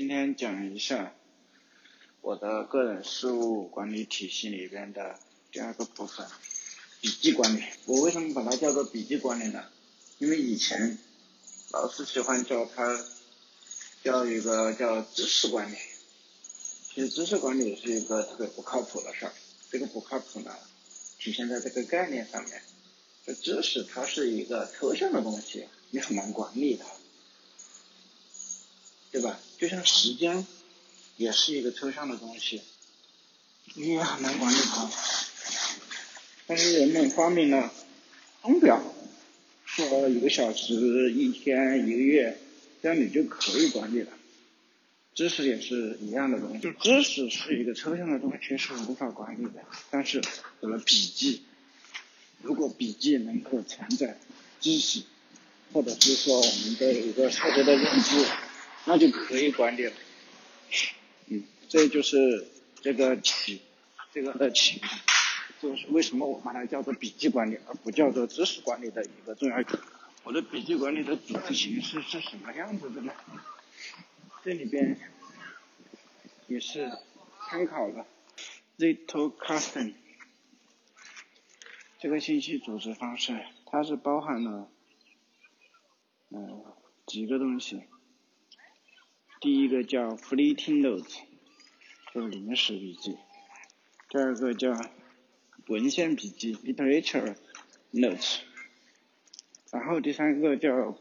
今天讲一下我的个人事务管理体系里边的第二个部分，笔记管理。我为什么把它叫做笔记管理呢？因为以前老师喜欢叫它叫一个叫知识管理。其实知识管理是一个特别不靠谱的事儿。这个不靠谱呢，体现在这个概念上面。这知识它是一个抽象的东西，你很难管理它。对吧？就像时间，也是一个抽象的东西，你也很难管理它。但是人们发明了钟表，说一个小时、一天、一个月，这样你就可以管理了。知识也是一样的东西，就知识是一个抽象的东西，是无法管理的。但是有了笔记，如果笔记能够承载知识，或者是说我们的一个特别的认知。那就可以管理了，嗯，这就是这个起，这个的起，就是为什么我把它叫做笔记管理，而不叫做知识管理的一个重要。我的笔记管理的组织形式是什么样子的呢？这里边也是参考了 Zito Custom 这个信息组织方式，它是包含了嗯几个东西。第一个叫 fleeting notes，就是临时笔记；第二个叫文献笔记 literature notes，然后第三个叫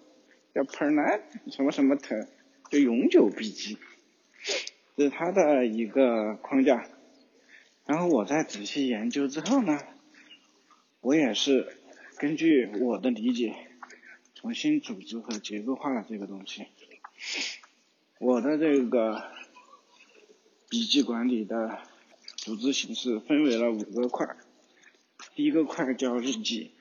叫 permanent 什么什么的，就永久笔记，这是它的一个框架。然后我在仔细研究之后呢，我也是根据我的理解，重新组织和结构化了这个东西。我的这个笔记管理的组织形式分为了五个块。第一个块叫日记。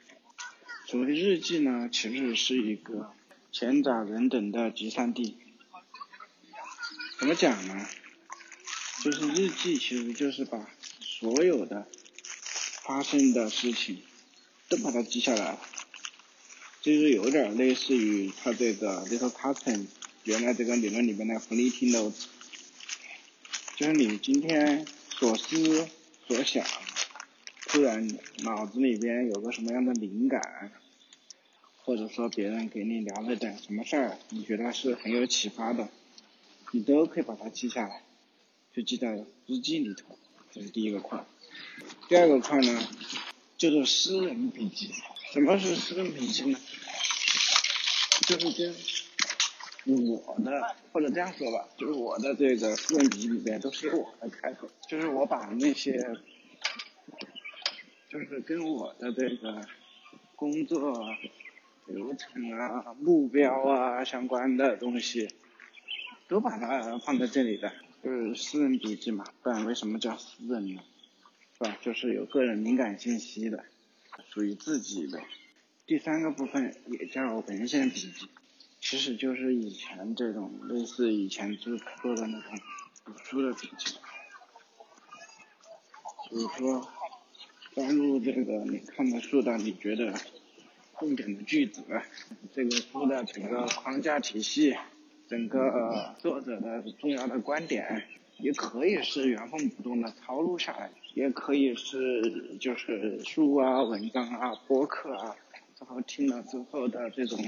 所谓日记呢，其实是一个闲杂人等的集散地。怎么讲呢？就是日记其实就是把所有的发生的事情都把它记下来，就是有点类似于他这个 little carton。原来这个理论里面的 fleeting notes，就是你今天所思所想，突然脑子里边有个什么样的灵感，或者说别人给你聊了点什么事儿，你觉得是很有启发的，你都可以把它记下来，就记在日记里头，这是第一个块。第二个块呢，叫做私人笔记。什么是私人笔记呢？就是这样我的，或者这样说吧，就是我的这个私人笔记里边都是我的开头，就是我把那些，就是跟我的这个工作流程啊、目标啊相关的东西，都把它放在这里的，就是私人笔记嘛，不然为什么叫私人呢？是吧？就是有个人敏感信息的，属于自己的。第三个部分也叫文献笔记。其实就是以前这种类似以前做做的那种读书的笔记，比如说关入这个你看的书的你觉得重点的句子，这个书的整个框架体系，整个作者的重要的观点，也可以是原封不动的抄录下来，也可以是就是书啊、文章啊、播客啊，然后听了之后的这种。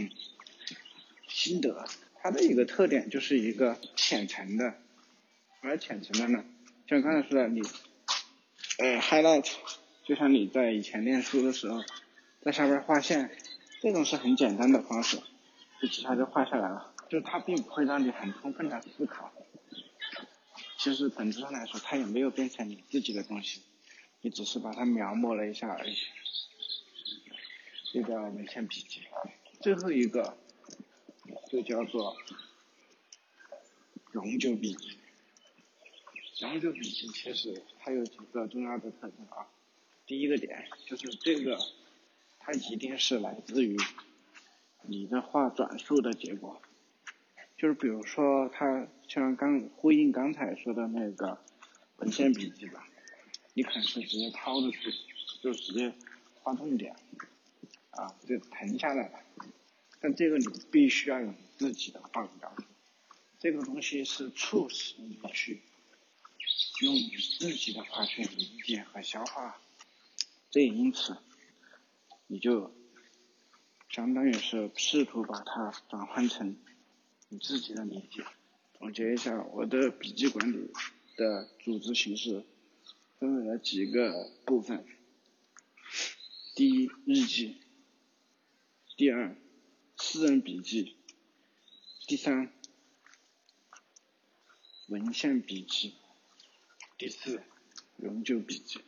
心得，它的一个特点就是一个浅层的，而浅层的呢，像刚才说的，你，呃，highlight，就像你在以前念书的时候，在下边画线，这种是很简单的方式，就直接就画下来了，就是它并不会让你很充分的思考，其实本质上来说，它也没有变成你自己的东西，你只是把它描摹了一下而已，这个文献笔记，最后一个。就叫做永久笔记。永久笔记其实它有几个重要的特征啊。第一个点就是这个，它一定是来自于你的话转述的结果。就是比如说，它像刚呼应刚才说的那个文献笔记吧，你可能是直接抄的出，就直接画重点，啊，就誊下来了。但这个你必须要有自己的话语描述，这个东西是促使你去用你自己的话去理解和消化，这也因此，你就相当于是试图把它转换成你自己的理解。总结一下，我的笔记管理的组织形式分为了几个部分：第一，日记；第二，私人笔记；第三。文献笔记，第四，永久笔记。